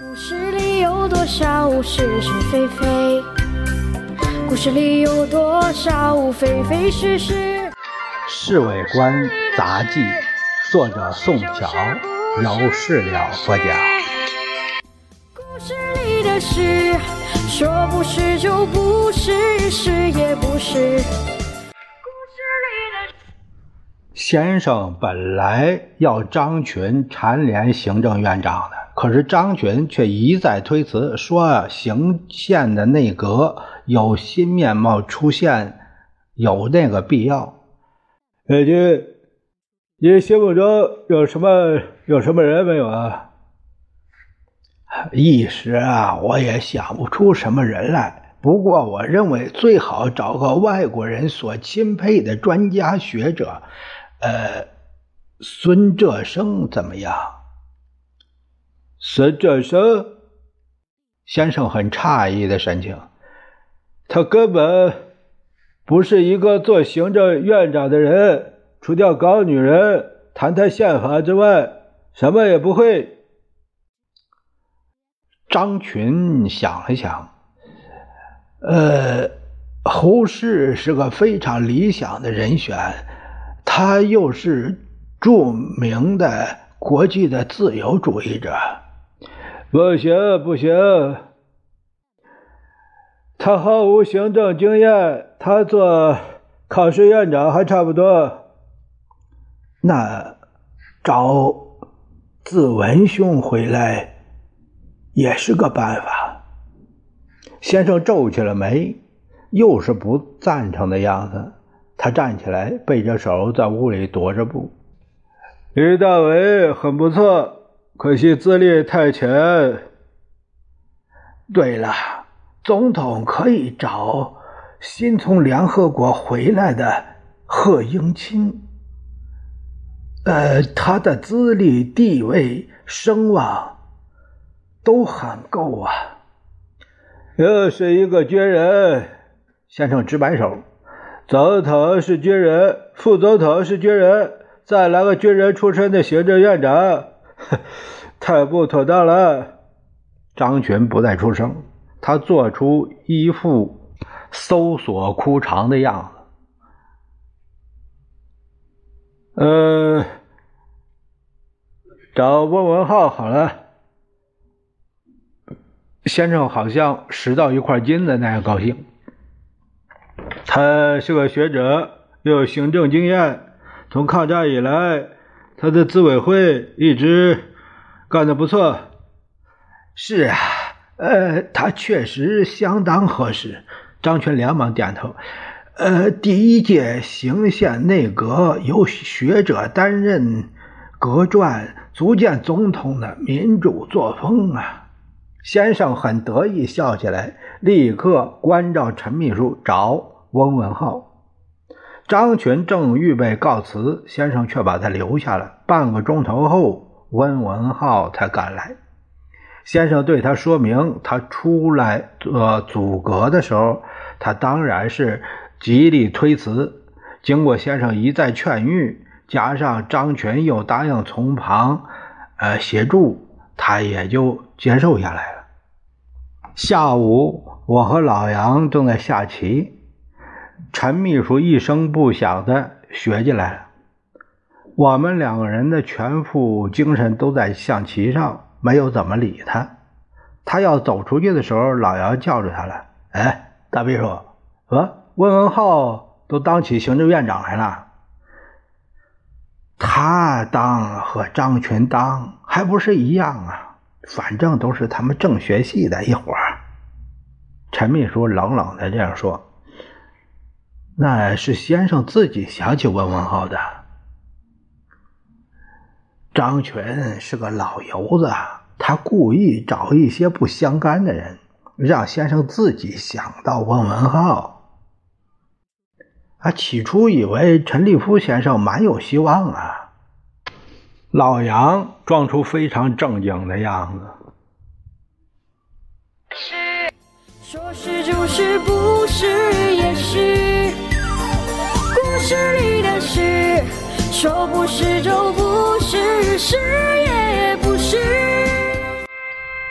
故事里有多少是是非非？故事里有多少非非是是？《侍卫官杂记》，作者宋晓，由事了播讲。故事里的事，说不是就不是，是也不是。先生本来要张群蝉联行政院长的，可是张群却一再推辞，说行宪的内阁有新面貌出现，有那个必要。呃，你你心目中有什么有什么人没有啊？一时啊，我也想不出什么人来。不过，我认为最好找个外国人所钦佩的专家学者。呃，孙浙生怎么样？孙浙生先生很诧异的神情。他根本不是一个做行政院长的人，除掉搞女人、谈谈宪法之外，什么也不会。张群想了想，呃，胡适是个非常理想的人选。他又是著名的国际的自由主义者，不行不行，他毫无行政经验，他做考试院长还差不多。那找子文兄回来也是个办法。先生皱起了眉，又是不赞成的样子。他站起来，背着手在屋里踱着步。李大伟很不错，可惜资历太浅。对了，总统可以找新从联合国回来的贺英钦。呃，他的资历、地位、声望都很够啊。又是一个军人，先生直摆手。总统是军人，副总统是军人，再来个军人出身的行政院长，太不妥当了。张群不再出声，他做出一副搜索枯肠的样子。呃，找翁文浩好了。先生好像拾到一块金子那样高兴。他是个学者，又有行政经验。从抗战以来，他的自委会一直干得不错。是啊，呃，他确实相当合适。张群连忙点头。呃，第一届行宪内阁由学者担任阁传，足见总统的民主作风啊！先生很得意，笑起来，立刻关照陈秘书找。翁文浩、张群正预备告辞，先生却把他留下了。半个钟头后，温文浩才赶来。先生对他说明，他出来做阻隔的时候，他当然是极力推辞。经过先生一再劝谕，加上张群又答应从旁呃协助，他也就接受下来了。下午，我和老杨正在下棋。陈秘书一声不响的学进来了，我们两个人的全副精神都在象棋上，没有怎么理他。他要走出去的时候，老姚叫住他了：“哎，大秘书，呃，温文浩都当起行政院长来了，他当和张群当还不是一样啊？反正都是他们政学系的一伙儿。”陈秘书冷冷的这样说。那是先生自己想起温文浩的。张群是个老油子，他故意找一些不相干的人，让先生自己想到温文浩。啊，起初以为陈立夫先生蛮有希望啊。老杨装出非常正经的样子。是说是就是，不是也是。是你的事，说不是就不是，是也不是。